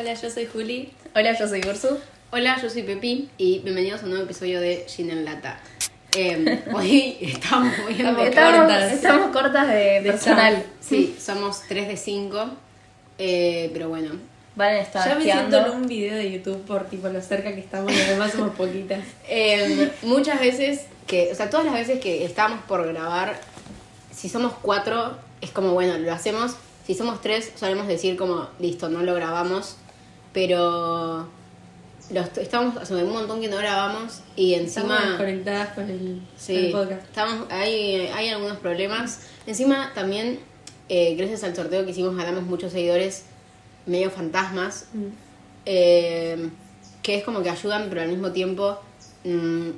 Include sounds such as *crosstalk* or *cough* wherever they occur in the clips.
Hola, yo soy Juli. Hola, yo soy Ursu. Hola, yo soy Pepi y bienvenidos a un nuevo episodio de Gin en Lata. Eh, *laughs* hoy estamos muy Estamos, cortas. estamos cortas de, personal. Sí, somos 3 de 5, pero bueno. Van a estar Ya me siento en un video de YouTube por tipo lo cerca que estamos y además somos poquitas. *laughs* Eh, muchas veces que, o sea, todas las veces que estamos por grabar, si somos 4, es como, bueno, lo hacemos. Si somos 3, solemos decir como, listo, no lo grabamos, pero los, estamos hace un montón que no grabamos y Estamos encima... conectadas con el, con Sí, el podcast. estamos, hay, hay algunos problemas. Encima también, eh, gracias al sorteo que hicimos, ganamos muchos seguidores medio fantasmas, Mm. eh, que es como que ayudan, pero al mismo tiempo mm,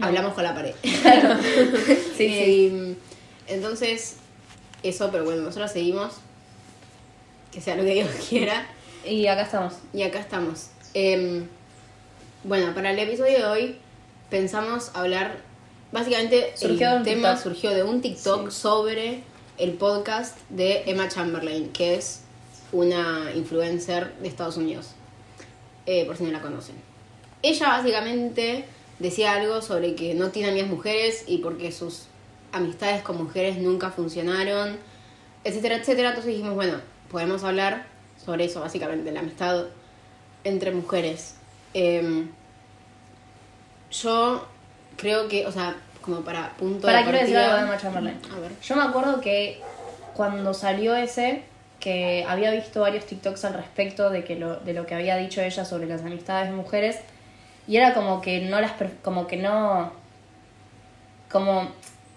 hablamos con la pared. *laughs* *laughs* Sí, Y, mm, entonces, eso, pero bueno, nosotros seguimos, que sea lo que Dios *laughs* quiera. Y acá estamos. Y acá estamos. Em, bueno, para el episodio de hoy pensamos hablar. Básicamente, Surgió el tema TikTok. surgió de un TikTok sobre el podcast de Emma Chamberlain, que es una influencer de Estados Unidos. Eh, por si no la conocen. Ella básicamente decía algo sobre que no tiene amigas mujeres y porque sus amistades con mujeres nunca funcionaron, etcétera, etcétera. Entonces dijimos, bueno, podemos hablar sobre eso, básicamente, la amistad entre mujeres. Em, yo creo que, o sea, como para punto Para de quiero decir algo de Emma Chamberlain. A ver. Yo me acuerdo que cuando salió ese, que había visto varios TikToks al respecto de que lo, de lo que había dicho ella sobre las amistades de mujeres, y era como que no las como que no como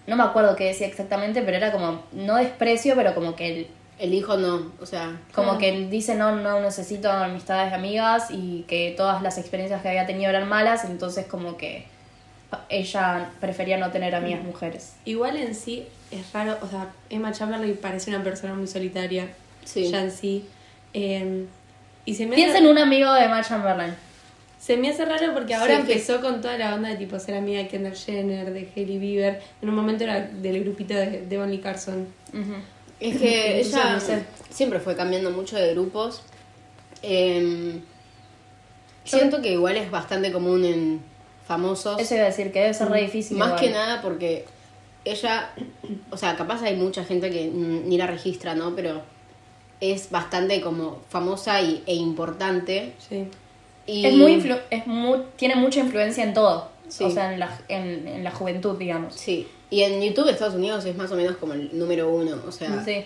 no me acuerdo qué decía exactamente, pero era como no desprecio, pero como que el- El hijo no, o sea, como Claro. que dice no, no necesito amistades amigas y que todas las experiencias que había tenido eran malas, entonces como que ella prefería no tener amigas mujeres. Igual en sí es raro, o sea, Emma Chamberlain parece una persona muy solitaria. Sí. Ya en sí. Eh, y se me Piensa hace, en un amigo de Emma Chamberlain. se me hace raro porque ahora Sí, que- empezó con toda la onda de tipo ser amiga de Kendall Jenner, de Hailey Bieber. En un momento era del grupito de, de Bonnie Carson. Es *laughs* que ella no sé. siempre fue cambiando mucho de grupos. Em, siento que igual es bastante común en famosos. Eso iba a decir que debe ser re difícil. Más igual. que nada porque ella, o sea, capaz hay mucha gente que mm, ni la registra, ¿no? Pero es bastante como famosa y, e importante. Sí. Y Es muy influ- es muy, tiene mucha influencia en todo. Sí. O sea, en la, en, en la juventud, digamos. Sí. Y en YouTube de Estados Unidos es más o menos como el número uno, o sea. Sí.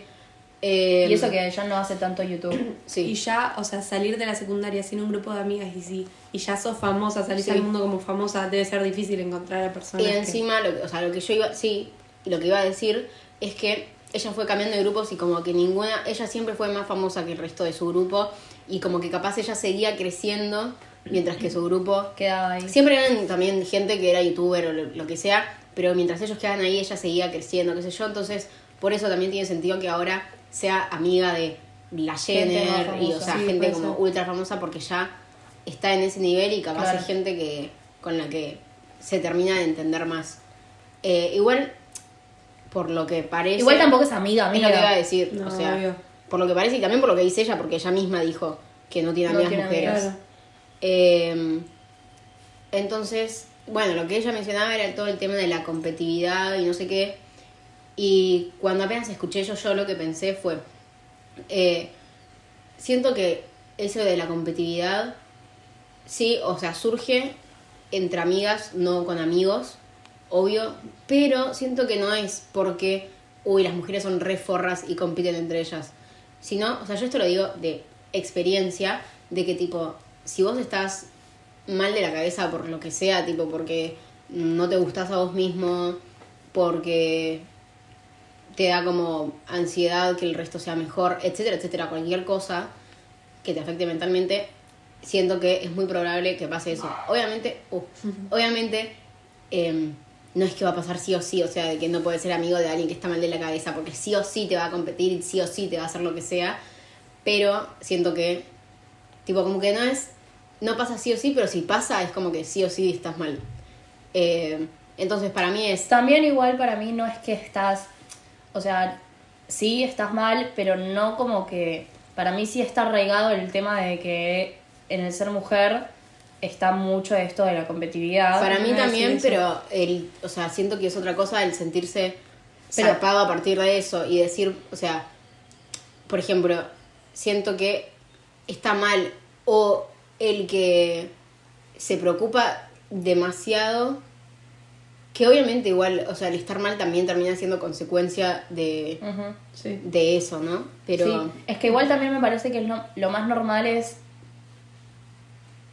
em, Y eso que ella no hace tanto YouTube. *clears throat* Sí. Y ya, o sea, salir de la secundaria sin un grupo de amigas y si y ya sos famosa, salís Sí. al mundo como famosa, debe ser difícil encontrar a personas. Y que- encima, lo, que- o sea, lo que yo iba, sí, lo que iba a decir es que ella fue cambiando de grupos y como que ninguna, ella siempre fue más famosa que el resto de su grupo y como que capaz ella seguía creciendo mientras que su grupo Quedaba ahí. Siempre eran también gente que era youtuber o lo, lo que sea, pero mientras ellos quedaban ahí, ella seguía creciendo, qué sé yo. Entonces, por eso también tiene sentido que ahora sea amiga de la Jenner y, o sea, Sí, gente como ultra famosa porque ya está en ese nivel y capaz Claro. hay gente que con la que se termina de entender más. Eh, igual, por lo que parece. Igual tampoco es amiga, Es amiga. lo que iba a decir. No, o sea, obvio. por lo que parece y también por lo que dice ella, porque ella misma dijo que no tiene No amigas tiene mujeres. Claro. Eh, entonces, bueno, lo que ella mencionaba era todo el tema de la competitividad y no sé qué. Y cuando apenas escuché yo, yo lo que pensé fue, eh, siento que eso de la competitividad, sí, o sea, surge entre amigas, no con amigos, obvio, pero siento que no es porque, uy, las mujeres son re forras y compiten entre ellas, sino, o sea, yo esto lo digo de experiencia, de que tipo, si vos estás mal de la cabeza por lo que sea, tipo, porque no te gustás a vos mismo, porque te da como ansiedad que el resto sea mejor, etcétera, etcétera, cualquier cosa que te afecte mentalmente, siento que es muy probable que pase eso. Obviamente, uh, obviamente, em, no es que va a pasar sí o sí, o sea, de que no puedes ser amigo de alguien que está mal de la cabeza, porque sí o sí te va a competir y sí o sí te va a hacer lo que sea, pero siento que, tipo, como que no es, no pasa sí o sí, pero si pasa es como que sí o sí estás mal. Eh, entonces, para mí es, También igual para mí no es que estás, o sea, sí estás mal, pero no como que para mí sí está arraigado el tema de que en el ser mujer está mucho esto de la competitividad. Para mí también, pero el, o sea, siento que es otra cosa el sentirse Pero- zarpado a partir de eso y decir, o sea, por ejemplo, siento que está mal o el que se preocupa demasiado, que obviamente igual, o sea, el estar mal también termina siendo consecuencia de. Sí. de eso, ¿no? Pero Sí, es que igual también me parece que lo, lo más normal es,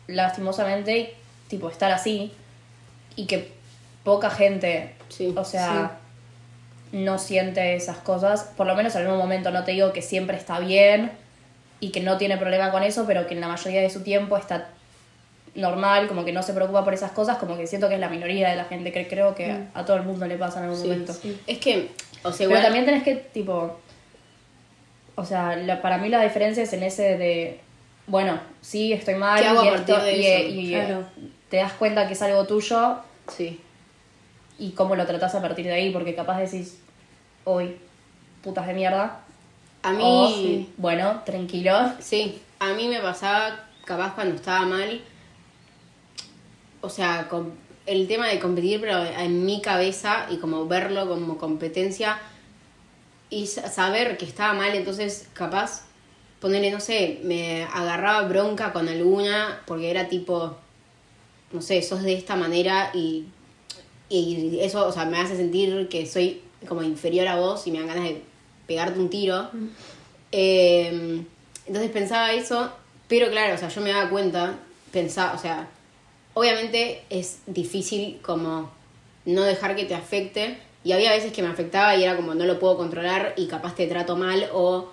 lastimosamente, tipo, estar así y que poca gente, Sí, o sea, no siente esas cosas, por lo menos en algún momento, no te digo que siempre está bien y que no tiene problema con eso, pero que en la mayoría de su tiempo está normal, como que no se preocupa por esas cosas, como que siento que es la minoría de la gente, que creo que a todo el mundo le pasa en algún sí. momento. es que, o sea, Pero igual, también tenés que, tipo. O sea, la- para mí la diferencia es en ese de. Bueno, sí, estoy mal. ¿Qué hago y esto- y, eso? y, Claro. te das cuenta que es algo tuyo sí. y cómo lo tratás a partir de ahí, porque capaz decís, hoy, putas de mierda. A mí, o, bueno, tranquilo. Sí, a mí me pasaba capaz cuando estaba mal, o sea, con el tema de competir, pero en mi cabeza y como verlo como competencia y sa- saber que estaba mal, entonces capaz ponerle, no sé, me agarraba bronca con alguna porque era tipo, no sé, sos de esta manera y, y eso, o sea, me hace sentir que soy como inferior a vos y me dan ganas de pegarte un tiro. Eh, entonces pensaba eso, pero claro, o sea, yo me daba cuenta, pensaba, o sea, obviamente es difícil como no dejar que te afecte y había veces que me afectaba y era como no lo puedo controlar y capaz te trato mal o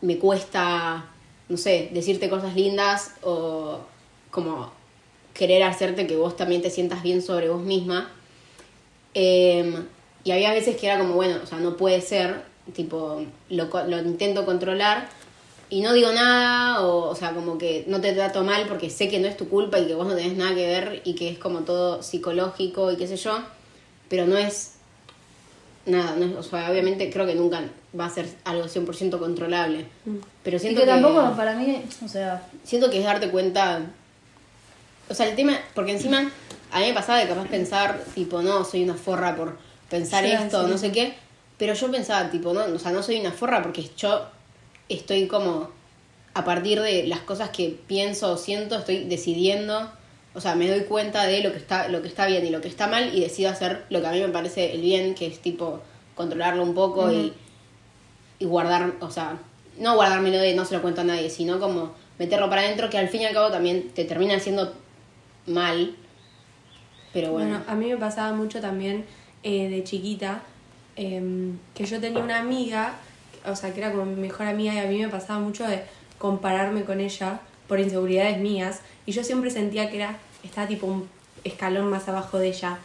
me cuesta, no sé, decirte cosas lindas o como querer hacerte que vos también te sientas bien sobre vos misma. Eh, y había veces que era como, bueno, o sea, no puede ser, tipo, lo, lo intento controlar y no digo nada, o, o sea, como que no te trato mal porque sé que no es tu culpa y que vos no tenés nada que ver y que es como todo psicológico y qué sé yo, pero no es nada, no es- o sea, obviamente creo que nunca va a ser algo 100% controlable, pero Y siento que que, tampoco para mí, o sea, siento que es darte cuenta, o sea, el tema, porque encima a mí me pasaba de capaz pensar, tipo, no, soy una forra por pensar Sí, esto, sí. no sé qué, pero yo pensaba, tipo, no, o sea, no soy una forra porque yo estoy como, a partir de las cosas que pienso o siento, estoy decidiendo, o sea, me doy cuenta de lo que está, lo que está bien y lo que está mal y decido hacer lo que a mí me parece el bien, que es tipo controlarlo un poco y, y guardar, o sea, no guardármelo de no se lo cuento a nadie, sino como meterlo para adentro, que al fin y al cabo también te termina haciendo mal. Pero bueno, Bueno, a mí me pasaba mucho también eh, de chiquita em, que yo tenía una amiga, o sea, que era como mi mejor amiga y a mí me pasaba mucho de compararme con ella por inseguridades mías y yo siempre sentía que era estaba tipo un escalón más abajo de ella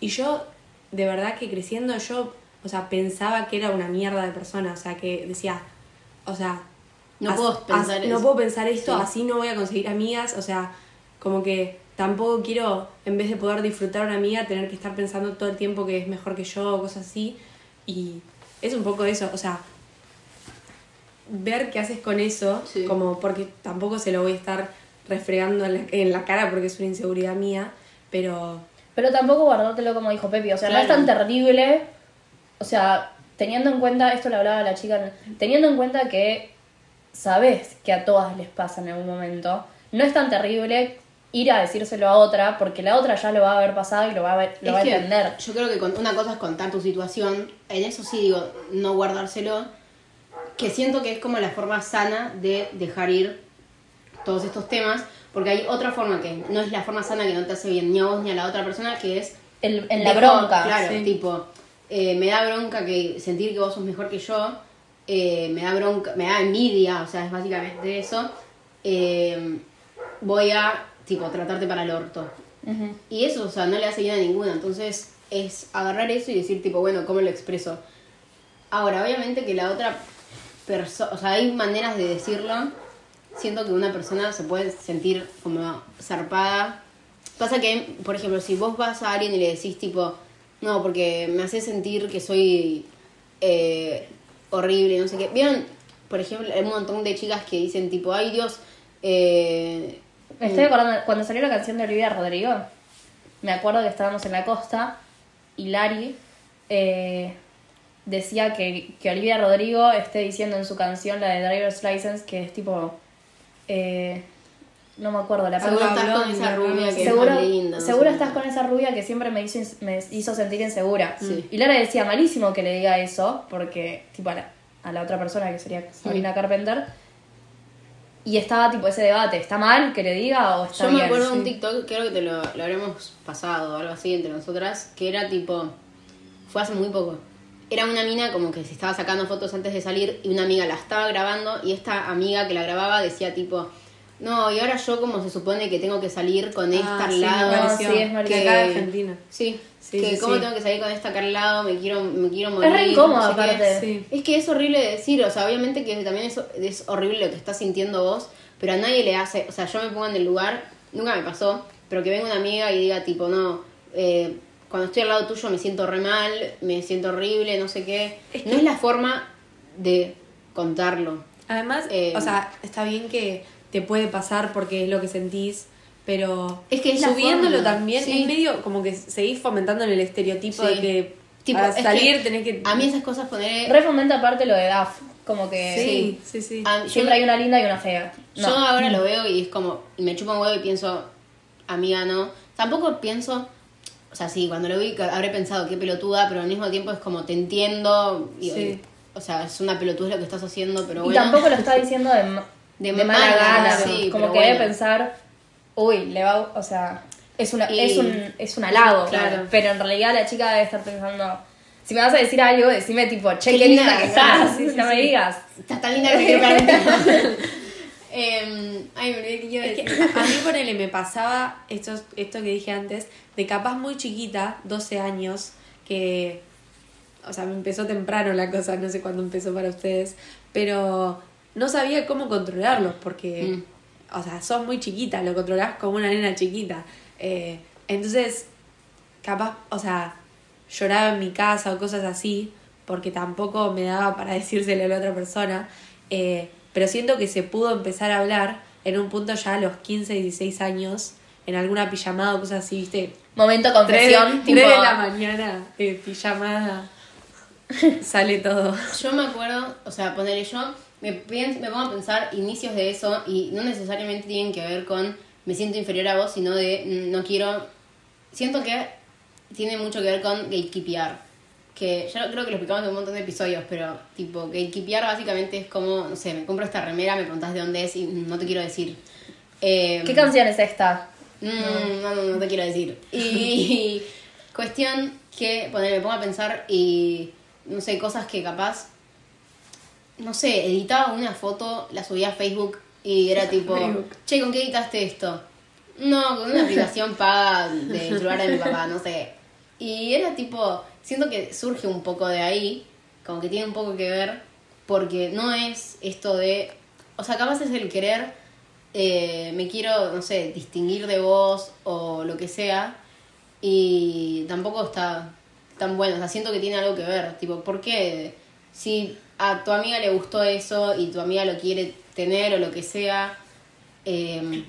y yo de verdad que creciendo yo, o sea, pensaba que era una mierda de persona, o sea, que decía, o sea, No as- puedo as- pensar no eso. puedo pensar esto, Sí. así no voy a conseguir amigas, o sea, como que tampoco quiero, en vez de poder disfrutar a una amiga, tener que estar pensando todo el tiempo que es mejor que yo o cosas así. Y es un poco eso, o sea, ver qué haces con eso, Sí. como porque tampoco se lo voy a estar refregando en la, en la cara porque es una inseguridad mía, pero Pero tampoco guardártelo como dijo Pepi, o sea, no es tan terrible, o sea, teniendo en cuenta, esto lo hablaba la chica, teniendo en cuenta que sabes que a todas les pasa en algún momento, no es tan terrible ir a decírselo a otra, porque la otra ya lo va a haber pasado y lo va a, ver- lo Es va a que entender. Yo creo que con- una cosa es contar tu situación, en eso sí digo, no guardárselo, que siento que es como la forma sana de dejar ir todos estos temas, porque hay otra forma que no es la forma sana que no te hace bien ni a vos ni a la otra persona, que es... El- en la dejo- bronca. Claro, sí. tipo, eh, me da bronca que sentir que vos sos mejor que yo, eh, me da bronca, me da envidia, o sea, es básicamente eso. eh, voy a, tipo, tratarte para el orto. Y eso, o sea, no le hace bien a ninguna. Entonces, es agarrar eso y decir, tipo, bueno, ¿cómo lo expreso? Ahora, obviamente que la otra persona, o sea, hay maneras de decirlo. Siento que una persona se puede sentir como zarpada. Pasa que, por ejemplo, si vos vas a alguien y le decís, tipo, no, porque me hace sentir que soy eh, horrible, no sé qué. ¿Vieron? Por ejemplo, hay un montón de chicas que dicen tipo, ay Dios, eh, Me estoy acordando, cuando salió la canción de Olivia Rodrigo, me acuerdo que estábamos en la costa y Lari eh, decía que, que Olivia Rodrigo esté diciendo en su canción, la de Driver's License, que es tipo... eh, no me acuerdo la seguro palabra. estás con esa rubia que Seguro, es tan linda. no seguro estás con esa rubia que siempre me hizo, me hizo sentir insegura. Sí. Y Lara decía, malísimo que le diga eso, porque, tipo, a la, a la otra persona, que sería Sabrina Carpenter, y estaba, tipo, ese debate, ¿está mal que le diga o está Yo bien? me acuerdo de un. TikTok, creo que te lo, lo habremos pasado o algo así entre nosotras, que era tipo, fue hace muy poco. Era una mina como que se estaba sacando fotos antes de salir y una amiga la estaba grabando y esta amiga que la grababa decía tipo, no, y ahora yo como se supone que tengo que salir con esta Ah, al sí, me lado. sí, es. Que acá de Argentina. Sí, Sí, que sí, cómo tengo que salir con esta acá al lado, me quiero, me quiero morir. re incómodo, no sé qué. aparte. Sí. Es que es horrible de decir, o sea, obviamente que también es, es horrible lo que estás sintiendo vos, pero a nadie le hace, o sea, yo me pongo en el lugar, nunca me pasó, pero que venga una amiga y diga tipo, no, eh, cuando estoy al lado tuyo me siento re mal, me siento horrible, no sé qué. Es No es la forma de contarlo. Además, Eh, o sea, está bien que te puede pasar porque es lo que sentís, pero Es que es la subiéndolo forma, también sí. es medio como que seguís fomentando en el estereotipo Sí. de que Tipo, para es salir que tenés que... A mí esas cosas poner... Re fomenta aparte lo de DAF, como que Sí, sí, sí. a- yo- siempre hay una linda y una fea. No. Yo ahora lo veo y es como, me chupa un huevo y pienso, amiga, no. Tampoco pienso, o sea, sí, cuando lo vi habré pensado qué pelotuda, pero al mismo tiempo es como, te entiendo. Y, Sí. O sea, es una pelotuda lo que estás haciendo, pero y bueno. tampoco lo está diciendo de, De de mala mala, gana, sí, como que debe bueno. pensar, uy, le va, o sea, es, una, Y- es, un, es un halago, Claro. pero en realidad la chica debe estar pensando, si me vas a decir algo, decime tipo, che, Qué qué, linda, linda que estás, *laughs* sí, sí, no me digas. Estás tan linda que me quiero *laughs* Em, Ay, me olvidé que Es decir. a mí ponele, me pasaba esto, esto que dije antes, de capaz muy chiquita, 12 años, que, o sea, me empezó temprano la cosa, no sé cuándo empezó para ustedes, pero no sabía cómo controlarlos, porque, o sea, sos muy chiquita, lo controlás como una nena chiquita. Eh, entonces, capaz, o sea, lloraba en mi casa o cosas así, porque tampoco me daba para *laughs* decírselo a la otra persona, eh, pero siento que se pudo empezar a hablar en un punto ya a los 15, 16 años, en alguna pijamada o cosas así, viste, Momento 3 confesión, tipo, de la mañana, eh, pijamada, *laughs* sale todo. Yo me acuerdo, o sea, ponerle yo, me, pienso, me pongo a pensar inicios de eso y no necesariamente tienen que ver con me siento inferior a vos, sino de mm, no quiero. Siento que tiene mucho que ver con gatekeepear. Que ya creo que lo explicamos en un montón de episodios, pero tipo, gatekeepear básicamente es como, no sé, me compro esta remera, me preguntás de dónde es y no te quiero decir. Eh, ¿Qué canción es esta? Mm, no, no, no te quiero decir. Y *laughs* cuestión que, poner, me pongo a pensar y, no sé, cosas que capaz, no sé, editaba una foto, la subía a Facebook y era *laughs* tipo, Facebook. che, ¿con qué editaste esto? No, con una *laughs* aplicación paga del celular de mi papá, no sé. Y era tipo, siento que surge un poco de ahí, como que tiene un poco que ver, porque no es esto de, o sea, capaz es el querer, eh, me quiero, no sé, distinguir de vos o lo que sea, y tampoco está tan bueno, o sea, siento que tiene algo que ver, tipo, ¿por qué? Si a tu amiga le gustó eso y tu amiga lo quiere tener o lo que sea, eh,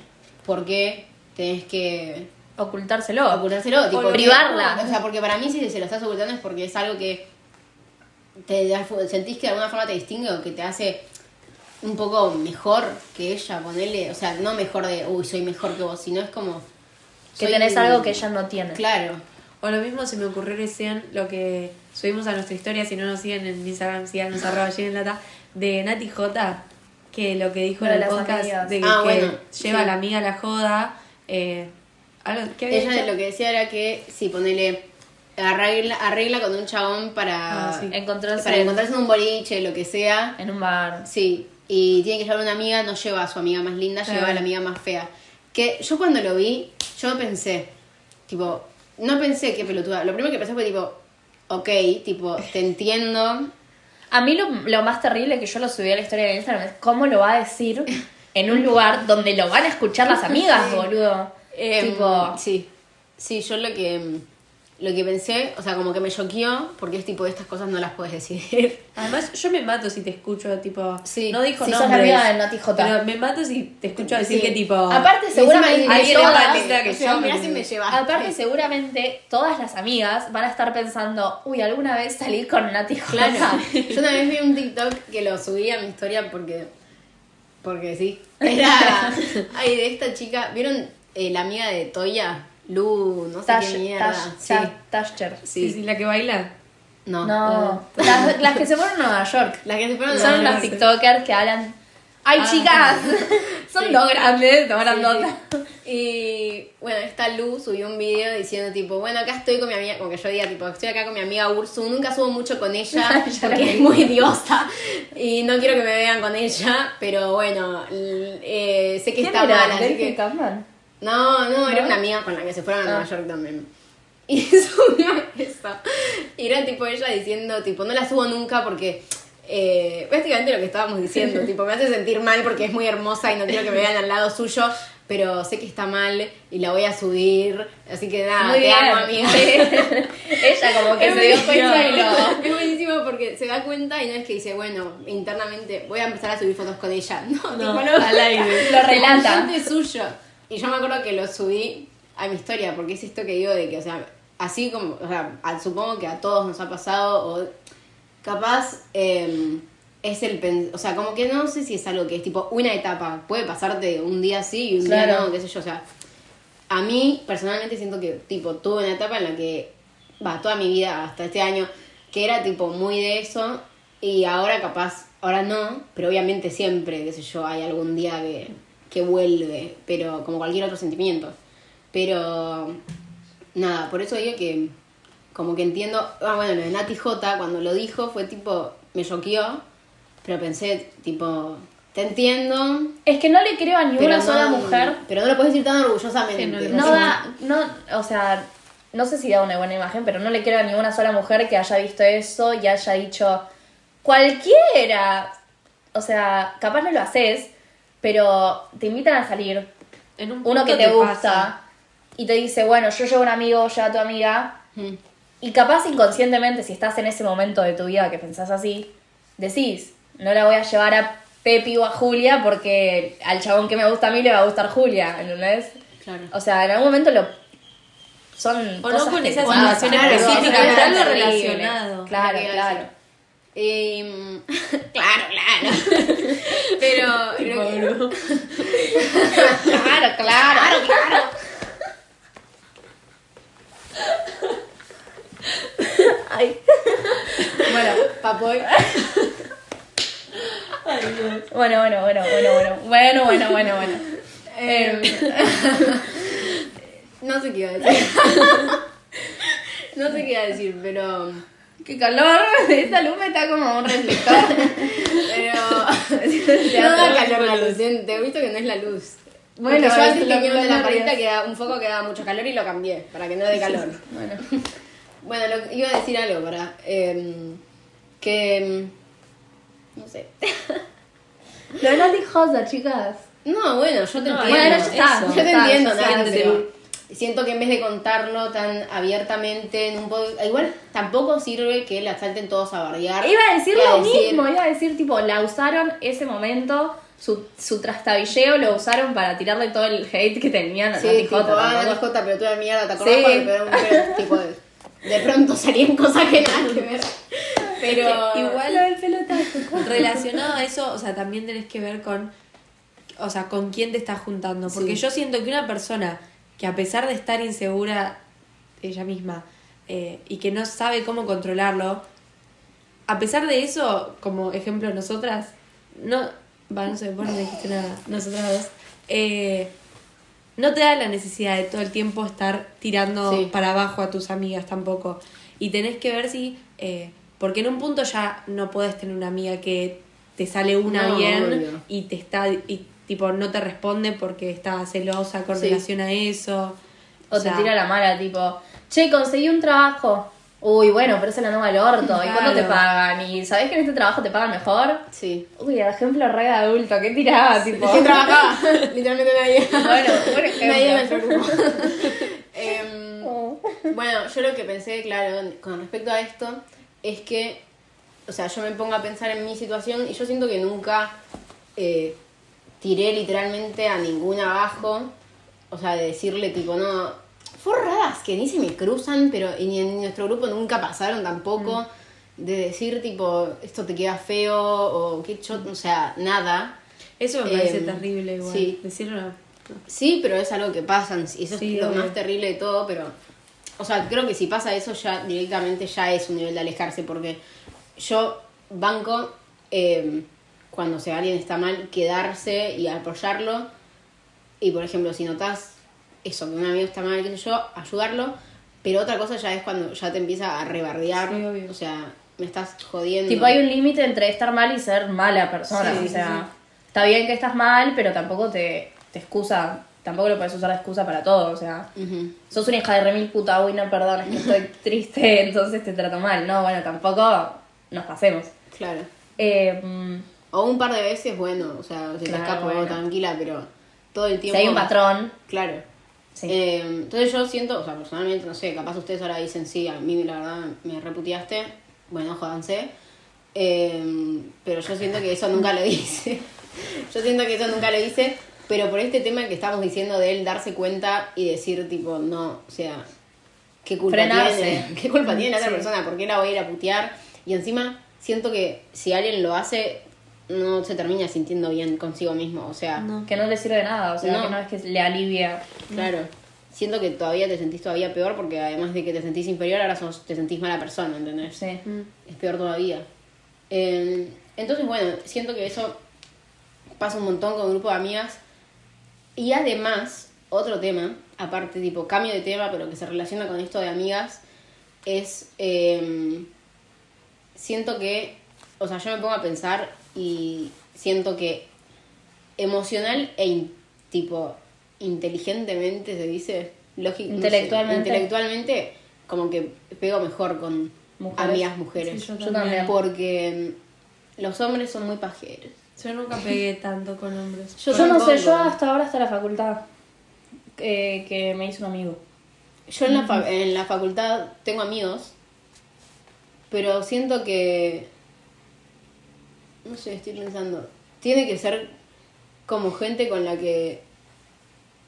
¿por qué tenés que Ocultárselo. ocultárselo? Tipo, O privarla. O sea, porque para mí si se lo estás ocultando es porque es algo que te da- sentís que de alguna forma te distingue o que te hace un poco mejor que ella, ponerle, o sea, no mejor de, uy, soy mejor que vos, sino es como... que tenés un- algo que ella no tiene. Claro. O lo mismo se me ocurrió recién lo que subimos a nuestra historia, si no nos siguen en Instagram, síganos arroba llenen lata, de Nati J, que lo que dijo en el podcast amigas. de que, Ah, que bueno, lleva sí. a la amiga a la joda. Eh, algo, ¿qué había Ella dicho? lo que decía era que si ponele arregla, arregla con un chabón para, Ah, sí. Encontrarse para encontrarse en un boliche, lo que sea, en un bar. Sí, y tiene que llevar una amiga, no lleva a su amiga más linda, Claro. lleva a la amiga más fea. Que yo cuando lo vi, yo pensé, tipo, no pensé que pelotuda. Lo primero que pensé fue tipo, ok, tipo, te entiendo. A mí lo, lo más terrible que yo lo subí a la historia de Instagram es cómo lo va a decir en un lugar donde lo van a escuchar las amigas, *laughs* boludo. Em, tipo, Sí, sí, yo lo que, lo que pensé, o sea, como que me choqueó, porque es tipo, estas cosas no las puedes decidir. Además, yo me mato si te escucho, tipo. Sí. No dijo Si sos nombres. amiga de Nati J. Pero me mato si te escucho decir Sí. que, tipo. Aparte, seguramente alguien todas- le Mira que o sea, yo mirá me- si me llevaste. Aparte, seguramente todas las amigas van a estar pensando, uy, alguna vez salí con Nati J. Claro. *laughs* Yo una vez vi un TikTok que lo subí a mi historia porque. Porque sí. Era. *laughs* Ay, de esta chica. ¿Vieron eh, la amiga de Toya? Lu, no sé Tash, qué mierda. Tash, sí. Tash- Tasher. Sí, sí, la que baila. No. No, *laughs* las, las que se fueron a Nueva York. Las que se fueron a Son las. TikTokers que hablan. ¡Ay, Ah, chicas! *laughs* Son Sí. dos grandes, dos grandotas. sí. Y bueno, esta Lu subió un video diciendo tipo, bueno, acá estoy con mi amiga, como que yo diga tipo, estoy acá con mi amiga Ursu, nunca subo mucho con ella *laughs* porque es muy diosa y no quiero que me vean con ella, pero bueno, eh, sé que ¿Quién está mal, así que... No, no, era una amiga con la que se fueron a Nueva Ah. York también. *laughs* Y subió eso. Y era tipo ella diciendo, tipo, no la subo nunca porque. Eh, básicamente lo que estábamos diciendo, *laughs* tipo, me hace sentir mal porque es muy hermosa y no quiero que me vean al lado suyo, pero sé que está mal y la voy a subir, así que nada, Muy te bien. amo, amiga. *laughs* Ella como que Es se dio cuenta y lo... Es buenísimo porque se da cuenta y no es que dice, bueno, internamente voy a empezar a subir fotos con ella. No, No, tipo, no. al aire. Lo relata. Consciente suyo. Y yo me acuerdo que lo subí a mi historia, porque es esto que digo de que, o sea, así como, o sea, supongo que a todos nos ha pasado, o capaz eh, es el, o sea, como que no sé si es algo que es tipo una etapa, puede pasarte un día sí y un día no, qué sé yo, o sea, a mí personalmente siento que tipo tuve una etapa en la que, va, toda mi vida hasta este año, que era tipo muy de eso y ahora capaz, ahora no, pero obviamente siempre, qué sé yo, hay algún día que, que vuelve, pero como cualquier otro sentimiento. Pero nada, por eso digo que como que entiendo, ah bueno, lo de Nati J cuando lo dijo fue tipo, me choqueó, pero pensé tipo, te entiendo. Es que no le creo a ni una no- sola mujer. Pero no lo puedes decir tan orgullosamente. Sí, no da, no, o sea, no sé si da una buena imagen, pero no le creo a ninguna sola mujer que haya visto eso y haya dicho, cualquiera. O sea, capaz no lo haces, pero te invitan a salir, En un uno que te gusta, pasa. y te dice, bueno, yo llevo un amigo, lleva a tu amiga, Mm. y capaz inconscientemente, si estás en ese momento de tu vida que pensás así, decís, no la voy a llevar a Pepi o a Julia porque al chabón que me gusta a mí le va a gustar Julia, ¿entendés? Claro. O sea, en algún momento lo. Son. O no cosas con algo relacionado. Claro, claro. Eh, *laughs* claro, claro. *laughs* Pero. Bro. *laughs* Claro, claro. claro. Ay. Bueno, Papoy. bueno, bueno, bueno, bueno, bueno. Bueno, bueno, bueno, bueno. Eh, no sé qué iba a decir. no sé qué iba a decir, pero. Qué calor. *laughs* Esta luz me está como un reflector. *laughs* Pero. *laughs* no da calor la luz, ¿eh? te he visto que no es la luz. Bueno, Porque yo antes tenía que un de la que da un foco que daba mucho calor y lo cambié para que no dé calor. Bueno. Bueno, lo, iba a decir algo para. em, que. em, no sé. Lo de Josa, chicas. No, bueno, yo te No, entiendo. bueno, ya está, Yo te entiendo, está. pero siento que en vez de contarlo tan abiertamente en un podcast, igual tampoco sirve que la salten todos a bardear. Iba a decir lo decir- mismo, iba a decir tipo, la usaron ese momento, su, su trastabilleo lo usaron para tirarle todo el hate que tenían a Sí, Nati tipo, Jota, ah, tampoco- Nati Jota, pero tú de mierda, ¿te acordás Sí. cuando *laughs* tipo, de, de pronto salían cosas que nada que ver. Pero Igual del pelotazo. relacionado a eso, o sea, también tenés que ver con, o sea, con quién te estás juntando. Porque Sí. yo siento que una persona que a pesar de estar insegura ella misma eh, y que no sabe cómo controlarlo, a pesar de eso, como ejemplo nosotras, no, va, no sé, vos no dijiste nada, nosotras dos, eh, no te da la necesidad de todo el tiempo estar tirando Sí. para abajo a tus amigas tampoco. Y tenés que ver si, eh, porque en un punto ya no puedes tener una amiga que te sale una No, bien obvio. y te está, y tipo no te responde porque está celosa con Sí. relación a eso. O, sea, te tira la mala, tipo, che, conseguí un trabajo. Uy, bueno, pero se la noma al orto. ¿Y cuánto te pagan? ¿Y sabés que en este trabajo te pagan mejor? sí. Uy, ejemplo re de adulto, ¿qué tiraba? Tipo. ¿Quién trabajaba? *laughs* Literalmente nadie. Bueno, buen *laughs* ejemplo. Nadie. *laughs* Em, Oh. Bueno, yo lo que pensé, claro, con respecto a esto, es que, o sea, yo me pongo a pensar en mi situación y yo siento que nunca eh, tiré literalmente a ninguna abajo, o sea, de decirle tipo, no, forradas que ni se me cruzan, pero y ni en nuestro grupo nunca pasaron tampoco, de decir tipo, esto te queda feo, o qué chot, o sea, nada. Eso me parece Em, terrible igual. sí. Decirlo no. Sí, pero es algo que pasa, y eso Sí, es lo obvio. más terrible de todo, pero... O sea, creo que si pasa eso ya directamente ya es un nivel de alejarse, porque yo banco eh, cuando alguien está mal, quedarse y apoyarlo. Y por ejemplo, si notas eso, que un amigo está mal, qué sé yo, ayudarlo. Pero otra cosa ya es cuando ya te empieza a rebardear. Sí. O sea, me estás jodiendo. Tipo, hay un límite entre estar mal y ser mala persona. Sí, o sí, sea, está bien que estás mal, pero tampoco te, te excusa. Tampoco lo puedes usar de excusa para todo. O sea, sos una hija de remil puta, uy, no, perdón, es que estoy *laughs* triste, entonces te trato mal. No, bueno, tampoco nos pasemos. Claro. Eh, O un par de veces, bueno, o sea, se te Claro, escapa bueno. tranquila, pero todo el si tiempo. hay un patrón, Claro. sí. Eh, entonces yo siento, o sea, personalmente, no sé, capaz ustedes ahora dicen, sí, a mí la verdad me reputeaste, bueno, jódanse. Eh, pero yo siento que eso nunca lo hice. *laughs* yo siento que eso nunca lo hice, pero por este tema que estamos diciendo de él darse cuenta y decir, tipo, no, o sea, ¿qué culpa Frenarse. tiene? *laughs* ¿Qué culpa tiene la otra Sí. persona? ¿Por qué la voy a ir a putear? Y encima siento que si alguien lo hace, no se termina sintiendo bien consigo mismo, o sea... No. que no le sirve de nada, o sea, No. que no es que le alivia. Claro. Siento que todavía te sentís todavía peor porque además de que te sentís inferior, ahora sos, te sentís mala persona, ¿entendés? Sí. Mm. Es peor todavía. Eh, entonces, bueno, siento que eso pasa un montón con un grupo de amigas. Y además, otro tema, aparte, tipo, cambio de tema, pero que se relaciona con esto de amigas, es. eh, siento que. O sea, yo me pongo a pensar y siento que emocional e in- tipo inteligentemente se dice lógico Intelectualmente. intelectualmente como que pego mejor con Mujeres. amigas mujeres Sí, yo Yo también. porque mm, los hombres son muy pajeros Yo nunca pegué tanto con hombres. Yo Yo, no sé, yo hasta ahora hasta la facultad eh, que me hizo un amigo. yo en la, fa- en la facultad tengo amigos pero siento que no sé estoy pensando tiene que ser como gente con la que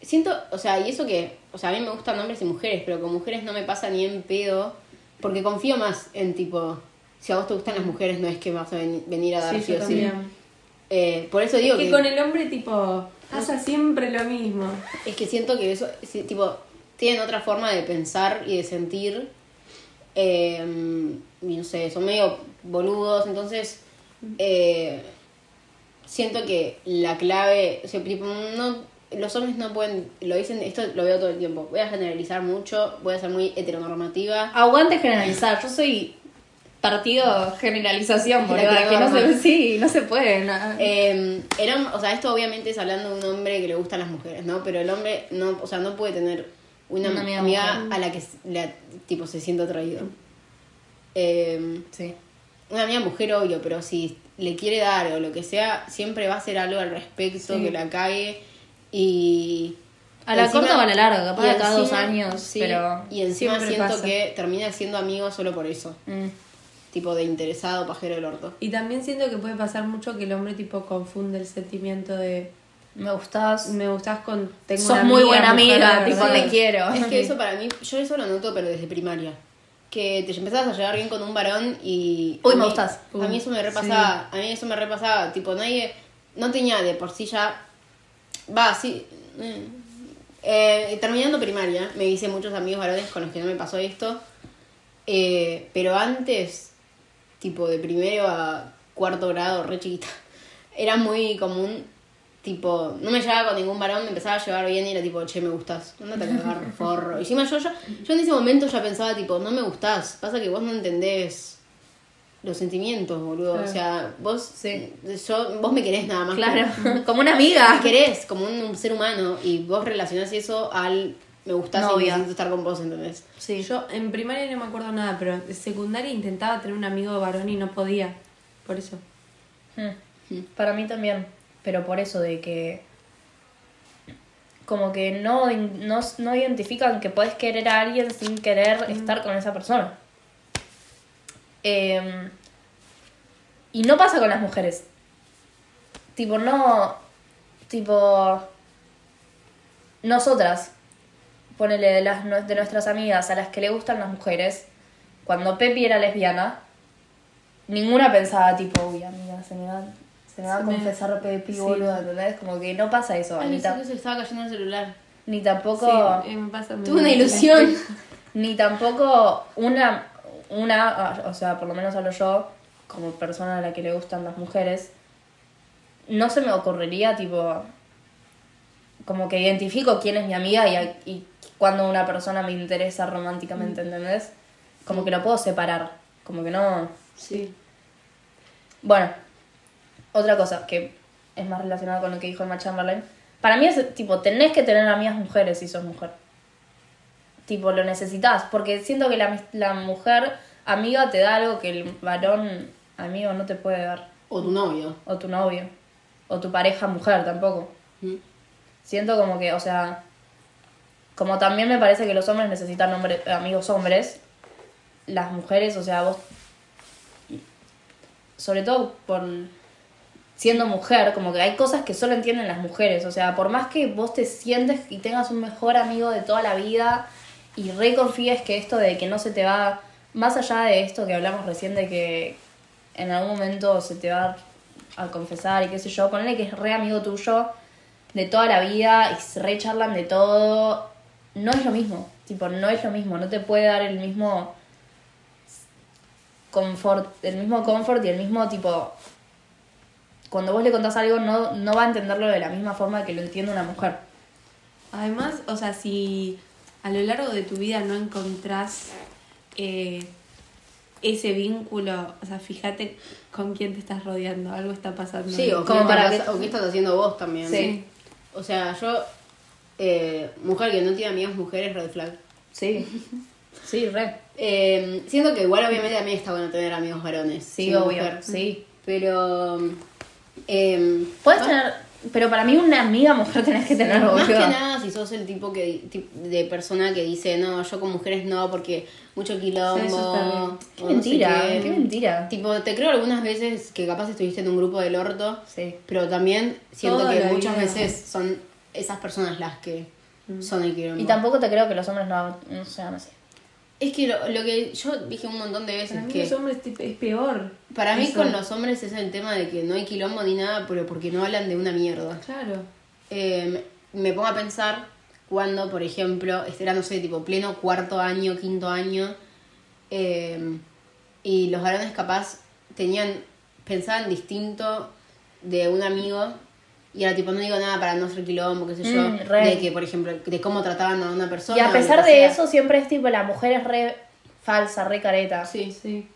siento o sea y eso que o sea a mí me gustan hombres y mujeres pero con mujeres no me pasa ni en pedo porque confío más en tipo si a vos te gustan las mujeres no es que vas a ven- venir a dar Sí, sí, yo o sí también. Eh, por eso digo Es que que, con el hombre, tipo, pasa siempre lo mismo. es que siento que eso sí, tipo tienen otra forma de pensar y de sentir eh, y no sé son medio boludos entonces eh, siento que la clave o sea, tipo, no los hombres no pueden lo dicen esto lo veo todo el tiempo voy a generalizar mucho voy a ser muy heteronormativa Aguante generalizar, yo soy partido generalización, boludo. que no se, sí, no se puede. no. Eh, era, o sea, esto obviamente es hablando de un hombre que le gustan las mujeres, ¿no? Pero el hombre no, o sea, no puede tener una, Una amiga a la que tipo se siente atraído. Eh, sí. Una amiga mujer, obvio, pero si le quiere dar o lo que sea, siempre va a hacer algo al respecto Sí. que la cague y... A la corta o a la larga, capaz de cada dos años, sí, pero Y encima siento pasa. que termina siendo amigo solo por eso. Mm. Tipo de interesado, pajero del orto. Y también siento que puede pasar mucho que el hombre, tipo, confunde el sentimiento de Me gustás. me gustás con. Tengo Sos una muy amiga, buena amiga, tipo, te quiero. Es que eso para mí, yo eso lo noto, pero desde primaria. Que te empezabas a llevar bien con un varón y. Uy, a me gustás. A mí eso me repasaba. A mí eso me repasaba. Tipo, nadie. No tenía de por sí ya. Va, sí. eh, eh, terminando primaria, me hice muchos amigos varones con los que no me pasó esto. Eh, pero antes, tipo de primero a cuarto grado, re chiquita, *laughs* era muy común, tipo, no me llevaba con ningún varón, me empezaba a llevar bien y era tipo, che, me gustás, andate a cagar, *laughs* forro. Y encima yo, yo, yo en ese momento ya pensaba, tipo, no me gustás, pasa que vos no entendés los sentimientos, boludo. Claro. O sea, vos, Sí. yo, vos me querés nada más. Claro, como- *laughs* como una amiga. me querés como un, un ser humano y vos relacionás eso al me gustás y Novia. necesito estar con vos, ¿entendés? Sí. Yo en primaria no me acuerdo nada, pero en secundaria intentaba tener un amigo varón y no podía. Por eso. Mm. Para mí también, pero por eso de que como que no, no, no identifican que puedes querer a alguien sin querer estar con esa persona. Em, y no pasa con las mujeres. Tipo, no. Tipo. Nosotras, ponele de, las, de nuestras amigas a las que le gustan las mujeres, cuando Pepi era lesbiana, ninguna pensaba, tipo, uy, amiga, se me se me va a Se me- confesar Pepi, Sí. boludo, ¿entendés? Como que no pasa eso. Ay, ni, ta- que se estaba cayendo el celular. ni tampoco. Sí, eh, me pasa Tuve una ilusión. *laughs* ni tampoco una, una, o sea, por lo menos hablo yo, como persona a la que le gustan las mujeres, no se me ocurriría, tipo, como que identifico quién es mi amiga y, y cuando una persona me interesa románticamente, ¿entendés? Como que lo puedo separar, como que no... Sí. Bueno, otra cosa que es más relacionada con lo que dijo Emma Chamberlain. Para mí es tipo, tenés que tener amigas mujeres si sos mujer. Tipo, lo necesitas. Porque siento que la, la mujer amiga te da algo que el varón amigo no te puede dar. O tu novio. O tu novio. O tu pareja mujer tampoco. Mm. Siento como que, o sea, como también me parece que los hombres necesitan hombre- amigos hombres, las mujeres, o sea, vos, sobre todo por siendo mujer, como que hay cosas que solo entienden las mujeres, o sea, por más que vos te sientes y tengas un mejor amigo de toda la vida y reconfíes que esto de que no se te va, más allá de esto que hablamos recién de que en algún momento se te va a confesar y qué sé yo, ponle que es re amigo tuyo de toda la vida y re charlan de todo, no es lo mismo, tipo, no es lo mismo, no te puede dar el mismo confort, el mismo confort y el mismo tipo cuando vos le contás algo no, no va a entenderlo de la misma forma que lo entiende una mujer. Además, o sea, si a lo largo de tu vida no encontrás eh, ese vínculo, o sea, fíjate con quién te estás rodeando, algo está pasando. Sí, o, Como qué para estás- que- o qué estás haciendo vos también. Sí. O sea, yo, eh, mujer que no tiene amigas mujeres, red flag. Sí, *laughs* sí, re. Eh, siento que igual obviamente también está bueno tener amigos varones. Sí, obvio, mujer. sí. Pero... Eh, Puedes tener, pero para mí una amiga mujer tenés que tener, Más boludo. que nada si sos el tipo que de persona que dice, no, yo con mujeres no, porque mucho quilombo. Sí, eso está bien. o Qué no sé mentira, qué. qué mentira. Tipo, te creo algunas veces que capaz estuviste en un grupo del orto, Sí. pero también siento Toda que muchas vida. veces son esas personas las que son el quilombo. Y tampoco te creo que los hombres no, no sean así. Es que lo, lo que yo dije un montón de veces Para mí que los hombres es peor. para mí Eso. con los hombres es el tema de que no hay quilombo ni nada, pero porque no hablan de una mierda. Claro. Eh, me pongo a pensar cuando, por ejemplo, este era, no sé, tipo pleno cuarto año, quinto año, eh, y los varones capaz tenían, pensaban distinto de un amigo, y era tipo, no digo nada para no hacer quilombo, qué sé yo, Mm, re. de que, por ejemplo, de cómo trataban a una persona. Y a pesar de sea. eso, siempre es tipo, la mujer es re falsa, re careta. Sí. Sí.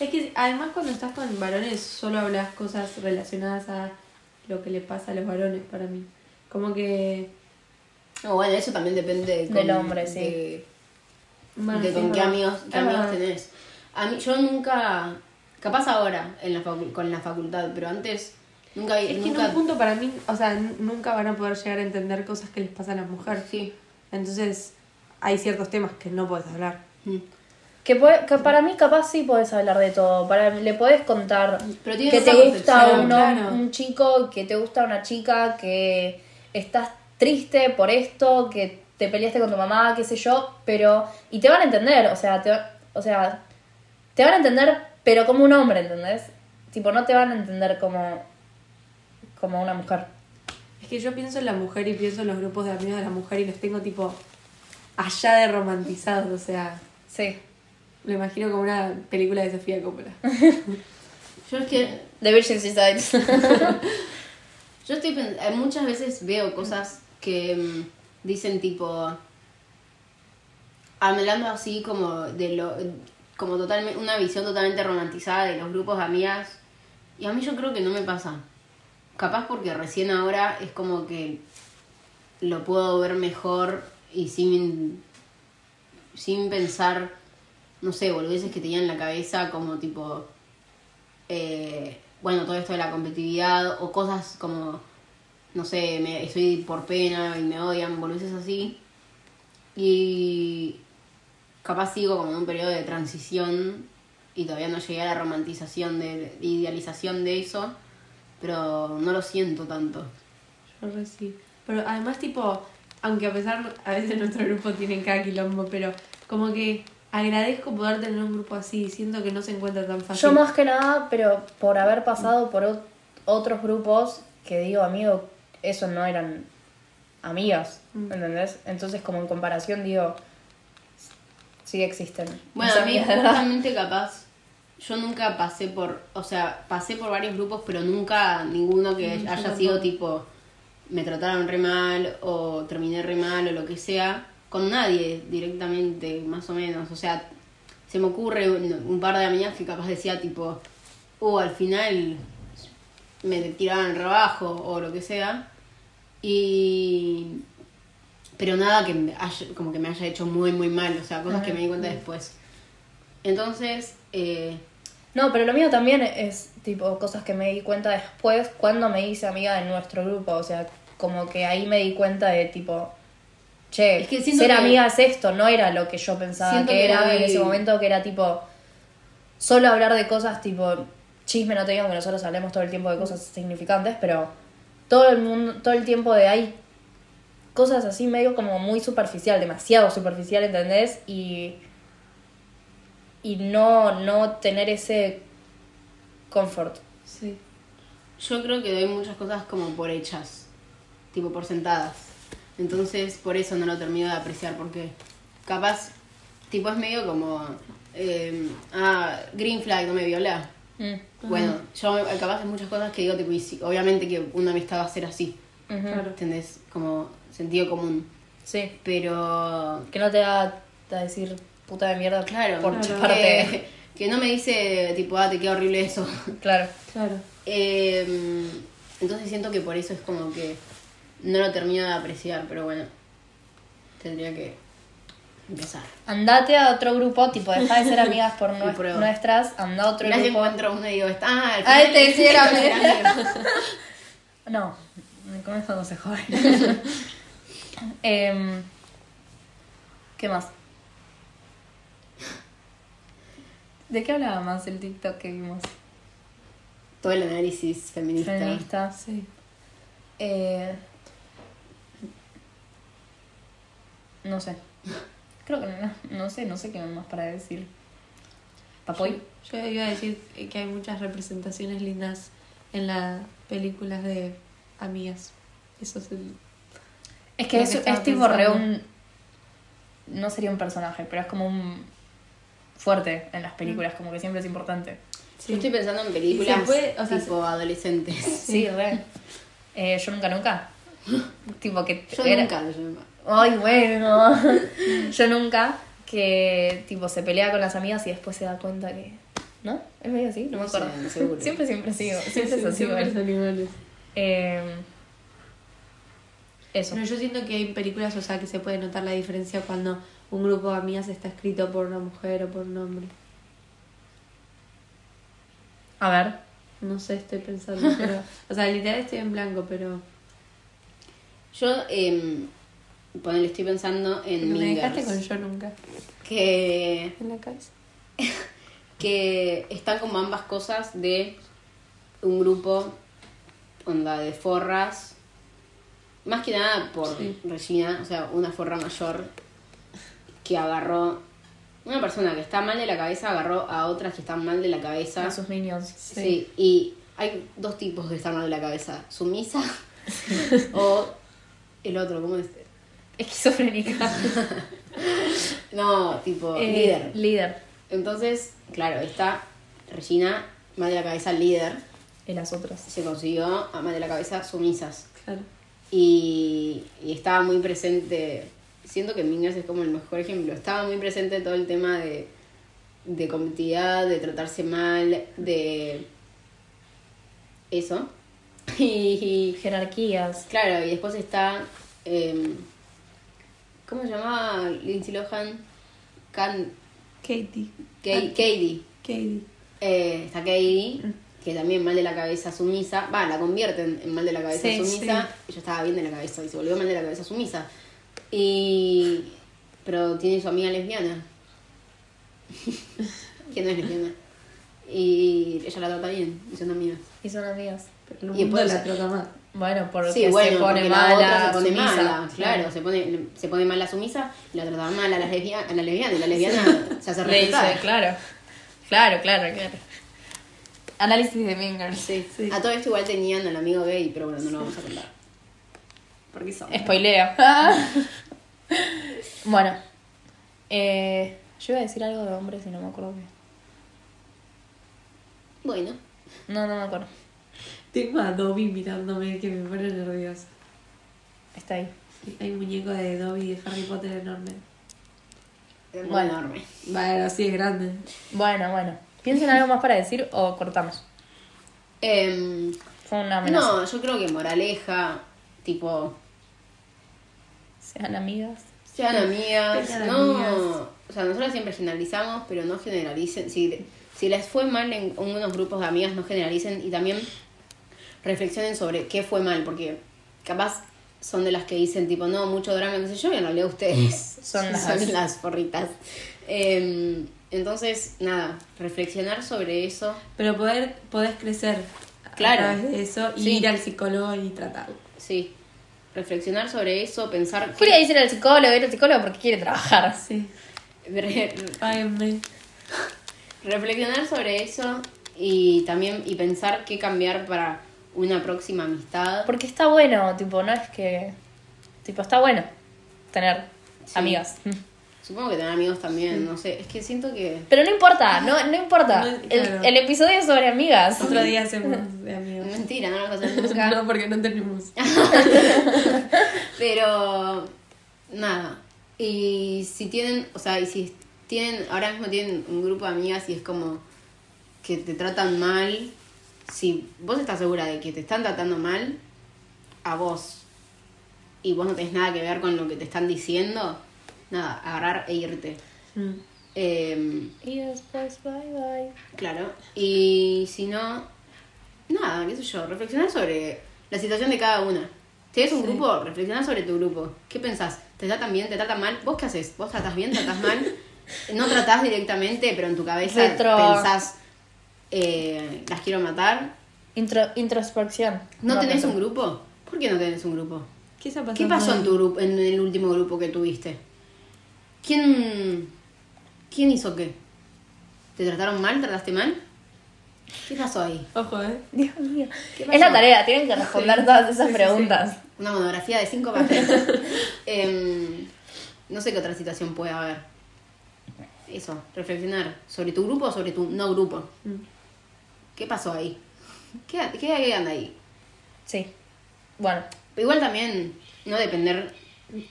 Es que además cuando estás con varones solo hablas cosas relacionadas a lo que le pasa a los varones para mí. Como que... No, bueno, eso también depende de Del hombre, sí. de- bueno, de sí, con qué amigos, qué amigos tenés. A mí, yo nunca, capaz ahora en la con la facultad, pero antes nunca vi, Es que en un punto para mí, o sea, nunca van a poder llegar a entender cosas que les pasan a las mujeres. sí. Entonces, hay ciertos temas que no puedes hablar. Mm. Que, puede- que para mí capaz sí podés hablar de todo. Para, le podés contar Pero que te gusta uno- claro. un chico, que te gusta una chica, que estás triste por esto, que te peleaste con tu mamá, qué sé yo, pero... Y te van a entender, o sea, te, o sea, te van a entender, pero como un hombre, ¿entendés? Tipo, no te van a entender como, como una mujer. Es que yo pienso en la mujer y pienso en los grupos de amigos de la mujer y los tengo tipo allá de romantizados, o sea, Sí. lo imagino como una película de Sofía Coppola. *laughs* Yo es que, The Virgin Suicides. *laughs* yo estoy eh, muchas veces veo cosas que mm, dicen tipo, hablando así como de lo, como totalmente, una visión totalmente romantizada de los grupos de amigas, y a mí yo creo que no me pasa. Capaz porque recién ahora es como que lo puedo ver mejor y sin, sin pensar, no sé, boludeces que tenía en la cabeza como tipo, eh, bueno, todo esto de la competitividad o cosas como no sé, me, estoy por pena y me odian, boludeces así. Y capaz sigo como en un periodo de transición y todavía no llegué a la romantización, de idealización de eso, pero no lo siento tanto. Yo re sí. Pero además, tipo, aunque a pesar, a veces nuestro grupo tiene cada quilombo, pero como que agradezco poder tener un grupo así, siento que no se encuentra tan fácil. Yo más que nada, pero por haber pasado por ot- otros grupos que digo, amigo, eso no eran amigas, Mm. ¿entendés? Entonces como en comparación digo, sí existen. Bueno, a mí amigas, ¿verdad? justamente capaz, yo nunca pasé por, o sea, pasé por varios grupos, pero nunca ninguno que haya sido tipo, me trataron re mal o terminé re mal o lo que sea, con nadie directamente, más o menos. O sea, se me ocurre un, un par de amigas que capaz decía tipo, uh, al final me tiraban rebajo o lo que sea. Y pero nada que me haya, como que me haya hecho muy muy mal, o sea, cosas que me di cuenta después. Entonces, eh, No, pero lo mío también es tipo cosas que me di cuenta después cuando me hice amiga de nuestro grupo. O sea, como que ahí me di cuenta de tipo, che, Es que ser que- amiga es esto, no era lo que yo pensaba que, que era en ese momento, que era tipo, solo hablar de cosas tipo, chisme, no te digo que nosotros hablemos todo el tiempo de cosas significantes, pero todo el mundo, todo el tiempo de ahí, cosas así medio como muy superficial, demasiado superficial, ¿entendés? Y y no, no tener ese confort. Sí. yo creo que doy muchas cosas como por hechas, tipo por sentadas. Entonces, por eso no lo termino de apreciar, porque capaz, tipo, es medio como, eh, ah, Green Flag no me viola. Bueno, yo capaz hay muchas cosas que digo, tipo, y sí, obviamente que una amistad va a ser así, Ujú. Claro. ¿entendés? Como sentido común. Sí. Pero Que no te va a decir puta de mierda Claro, por Claro. chuparte. que, que no me dice tipo, ah, te queda horrible eso. *laughs* Claro. Claro. Eh, entonces siento que por eso es como que no lo termino de apreciar, pero bueno, tendría que empezar. Andate a otro grupo, tipo, deja de ser amigas por *laughs* Y nue- prueba. nuestras, anda a otro grupo. encuentro uno y digo, está, ah, al Ay, final te hiciera sí, ver. amigos. *laughs* No, con esto no se jode. Em, ¿Qué más? ¿De qué hablaba más el TikTok que vimos? Todo el análisis feminista. Feminista. Sí. Eh, no sé. Creo que no, no sé, no sé qué más para decir. Papoy. Yo iba a decir que hay muchas representaciones lindas en las películas de amigas. Eso es el... Es que es, que es tipo re un. No sería un personaje, pero es como un. Fuerte en las películas, como que siempre es importante. Yo estoy pensando en películas Y se puede, o sea, tipo adolescentes. *laughs* Sí, re. Eh, yo nunca, nunca. *laughs* tipo que. Yo era- nunca lo llevo. Ay, bueno. *laughs* yo nunca. Que tipo se pelea con las amigas y después se da cuenta que. ¿No? ¿Es medio así? No me No acuerdo. seguro. siempre, siempre sigo. Siempre es así. siempre igual. son iguales. Eh, eso. Pero yo siento que hay películas, o sea, que se puede notar la diferencia cuando un grupo de amigas está escrito por una mujer o por un hombre. A ver. No sé, estoy pensando, pero... *laughs* O sea, literal estoy en blanco, pero... Yo, eh, ponele, estoy pensando en me Mean dejaste Girls, con yo nunca. que En la cabeza. *laughs* que están como ambas cosas de un grupo onda de forras más que nada por Sí. Regina o sea una forra mayor que agarró una persona que está mal de la cabeza agarró a otras que están mal de la cabeza A sus minions. sí. y hay dos tipos de estar mal de la cabeza sumisa *laughs* o el otro cómo es Esquizofrénica. *laughs* no tipo Eh, líder Líder. entonces claro está Regina mal de la cabeza líder Y las otras. se consiguió a mal de la cabeza sumisas. Claro. Y, y estaba muy presente, siento que Mingas es como el mejor ejemplo, estaba muy presente todo el tema de, de competitividad, de tratarse mal, de eso. *laughs* Y, Jerarquías. claro, y después está, em, ¿cómo se llamaba Lindsay Lohan? Can, Katie. Ka- Katie. Katie. Eh, está Katie, que también mal de la cabeza sumisa, va, la convierten en mal de la cabeza Sí, sumisa, ella estaba bien de la cabeza y se volvió mal de la cabeza sumisa. Y pero tiene su amiga lesbiana. *laughs* que no es lesbiana. Y ella la trata bien, y son amigas. Y son amigas. Pero Y después- la trata mal. Bueno, porque Sí, bueno, se pone porque la mala, otra se pone sumisa. mala, claro, se pone, se pone mal la sumisa y la trata mal a la lesbiana, a la lesbiana y la lesbiana se hace respetar. claro. Claro, claro, claro. Análisis de Mingers. Sí. Sí. A todo esto igual tenían al amigo gay, pero bueno, no lo vamos a contar. Porque son. Spoileo. *laughs* bueno. Eh, yo iba a decir algo de hombres y no me acuerdo qué. Bueno, No, no me acuerdo. Tengo a Dobby mirándome que me pone nerviosa. Está ahí. Sí, Hay un muñeco de Dobby de Harry Potter enorme. es muy Bueno. enorme. Bueno, sí, es grande. Bueno, bueno. ¿Piensen algo más para decir o cortamos? *laughs* Em, Fue una amenaza. no, yo creo que moraleja, tipo, Sean amigas. sean amigas, Sean no, amigas. o sea, nosotros siempre generalizamos, pero no generalicen, si, si les fue mal en unos grupos de amigas, no generalicen y también reflexionen sobre qué fue mal, porque capaz son de las que dicen tipo, no, mucho drama, qué sé yo, y en realidad ustedes *laughs* Son las- son las porritas. Em, entonces, nada, reflexionar sobre eso. Pero poder, podés crecer Claro. a través de eso y Sí. ir al psicólogo y tratarlo. Sí, reflexionar sobre eso, pensar Julia dice ir al psicólogo, ir al psicólogo porque quiere trabajar. Sí. *laughs* re- reflexionar sobre eso y también y pensar qué cambiar para una próxima amistad. Porque está bueno, tipo, no es que. Tipo, está bueno tener Sí. amigas. Supongo que tener amigos también, no sé, es que siento que Pero no importa, no, no importa. No, El, claro. el episodio es sobre amigas. Otro día *laughs* hacemos de amigos. *laughs* mentira, no lo hacer *laughs* nunca. No, porque no tenemos. Pero nada. Y si tienen, o sea, y si tienen, ahora mismo tienen un grupo de amigas y es como que te tratan mal, si vos estás segura de que te están tratando mal, a vos, y vos no tenés nada que ver con lo que te están diciendo, nada, agarrar e irte. Mm. Em, Y después, bye bye. Claro. Y si no, nada, qué sé yo, reflexionar sobre la situación de cada una. ¿Tienes un grupo? Reflexionar sobre tu grupo. ¿Qué pensás? ¿Te tratan bien? ¿Te tratan mal? ¿Vos qué haces? ¿Vos tratás bien? ¿Tratás mal? *laughs* No tratás directamente, pero en tu cabeza Retro. pensás, eh, las quiero matar. Intro, introspección. ¿No, tenés retro. un grupo? ¿Por qué no tenés un grupo? ¿Qué? ¿Qué pasó en tu grupo, en el último grupo que tuviste? ¿Quién, quién hizo qué? ¿Te trataron mal? ¿Trataste mal? ¿Qué pasó ahí? Ojo, eh. Dios mío. ¿Qué Es la tarea, tienen que responder Sí. todas esas Sí, sí, preguntas. Una monografía de cinco *laughs* páginas. Em, no sé qué otra situación puede haber. Eso, reflexionar sobre tu grupo o sobre tu no grupo. Mm. ¿Qué pasó ahí? ¿Qué, qué anda ahí? Sí. Bueno, Igual también no depender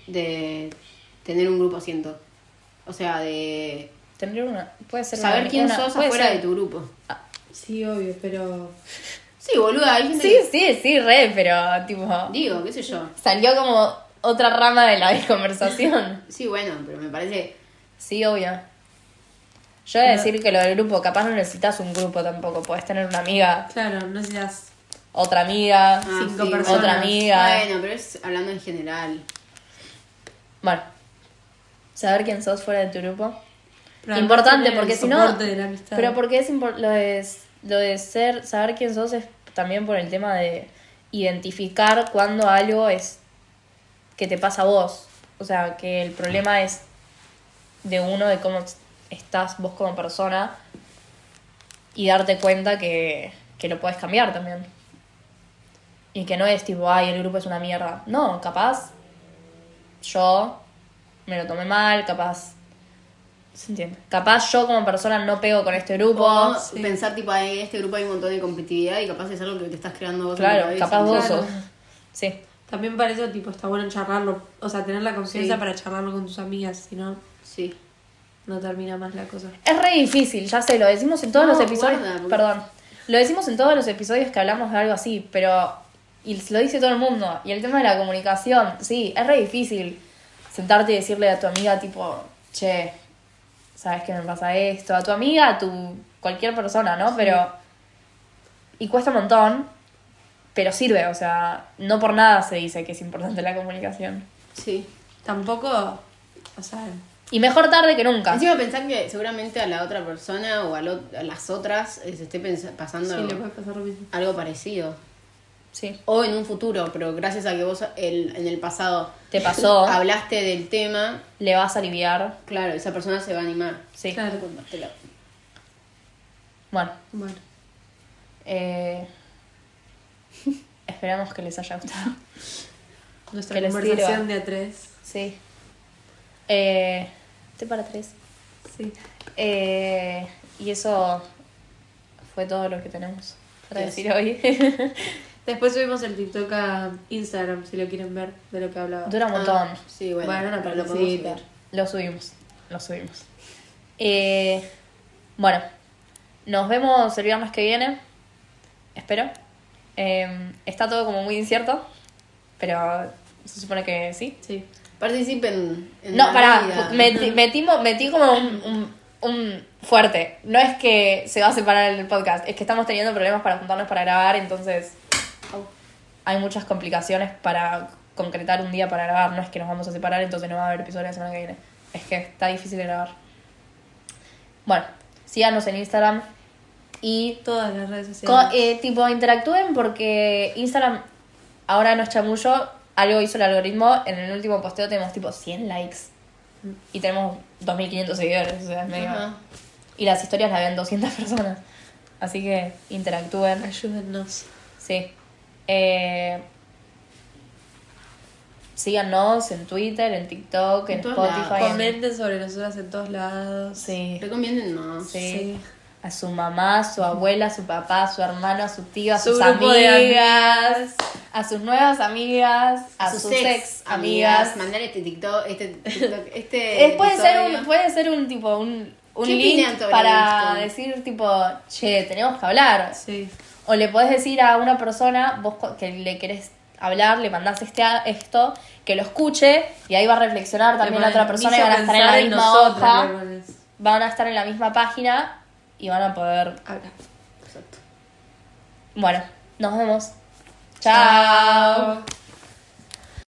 de tener un grupo, siento. O sea, de tener una. Puede ser saber una- quién una- sos afuera ser- de tu grupo. Sí, obvio, pero. Sí, boluda, hay gente Sí, sí, sí, re, pero tipo. Digo, qué sé yo. Salió como otra rama de la *laughs* conversación. Sí, bueno, pero me parece... Sí, obvio. Yo voy a decir que lo del grupo, capaz no necesitas un grupo tampoco. Puedes tener una amiga, Claro, no seas. otra amiga, Ah, Cinco sí, personas. otra amiga. Bueno, pero es hablando en general. Bueno, saber quién sos fuera de tu grupo. pero Importante, porque si no. Pero porque es lo de, lo de ser, saber quién sos es también por el tema de identificar cuando algo es que te pasa a vos. O sea, que el problema es de uno, de cómo estás vos como persona y darte cuenta que, que lo puedes cambiar también. Y que no es tipo, ay, el grupo es una mierda. No, capaz yo me lo tomé mal, capaz. ¿Se entiende? Capaz yo como persona no pego con este grupo. O sí. pensar, tipo, en este grupo hay un montón de competitividad y capaz es algo que te estás creando vos. en claro, cabeza. capaz vos Claro. sos. Sí. También para eso, tipo, está bueno charlarlo. O sea, tener la confianza Sí. para charlarlo con tus amigas, si no, Sí. no termina más la cosa. Es re difícil, ya sé, lo decimos en todos No, los episodios. guarda, porque- Perdón. Lo decimos en todos los episodios que hablamos de algo así, pero. Y lo dice todo el mundo. Y el tema de la comunicación, sí, es re difícil sentarte y decirle a tu amiga, tipo, che, ¿sabes qué me pasa esto? A tu amiga, a tu. cualquier persona, ¿no? Pero. Y cuesta un montón, pero sirve, o sea, no por nada se dice que es importante la comunicación. Sí. Tampoco, o sea, Y mejor tarde que nunca. Encima pensar que seguramente a la otra persona o a, lo- a las otras eh, se esté pasando sí, le puede pasar lo mismo. algo parecido. Sí. O en un futuro, pero gracias a que vos el- en el pasado Te pasó, *laughs* hablaste del tema, le vas a aliviar. claro, esa persona se va a animar. Sí. Claro. Bueno, Bueno, eh, *laughs* esperamos que les haya gustado. nuestra Que conversación de a tres. Sí. Eh, té para tres. Sí. Eh, y eso fue todo lo que tenemos para Yes. decir hoy. *laughs* Después subimos el TikTok a Instagram, si lo quieren ver, de lo que hablaba. Dura un montón. Ah, sí, bueno, Bueno, una pero lo podemos partecita. subir. Lo subimos. Lo subimos. Eh, bueno, nos vemos el viernes que viene. Espero. Eh, está todo como muy incierto, pero se supone que sí. Sí. Participen en No, la pará, metí, *laughs* metimos- metí como un, un, un fuerte. No es que se va a separar el podcast, es que estamos teniendo problemas para juntarnos para grabar, entonces hay muchas complicaciones para concretar un día para grabar. No es que nos vamos a separar, entonces no va a haber episodio la semana que viene. Es que está difícil de grabar. Bueno, síganos en Instagram y Todas las redes sociales. eh, tipo, interactúen porque Instagram ahora no es chamullo. Algo hizo el algoritmo. En el último posteo tenemos tipo 100 likes. Y tenemos 2.500 seguidores. O sea, es medio... Ajá. Y las historias la ven 200 *laughs* personas. Así que interactúen. Ayúdennos. Sí. Eh, síganos en Twitter, en TikTok, en, Spotify. en- Comenten sobre nosotras en todos lados. Sí. Recomiéndennos. Sí. Sí. A su mamá, a su abuela, a su papá, a su hermano, a su tío, a Su sus amigas, a sus nuevas amigas, a, sus, ex, amigas. Mandar este TikTok, este TikTok, *laughs* este puede ser un, puede ser un tipo, un, un ¿Qué link para esto? decir tipo, che, tenemos que hablar. Sí. O le podés decir a una persona, vos que le querés hablar, le mandás este esto, que lo escuche y ahí va a reflexionar también la otra persona y van a estar en la misma hoja, van a estar en la misma página y van a poder Habla. Exacto. Bueno, nos vemos. Chao. Chao.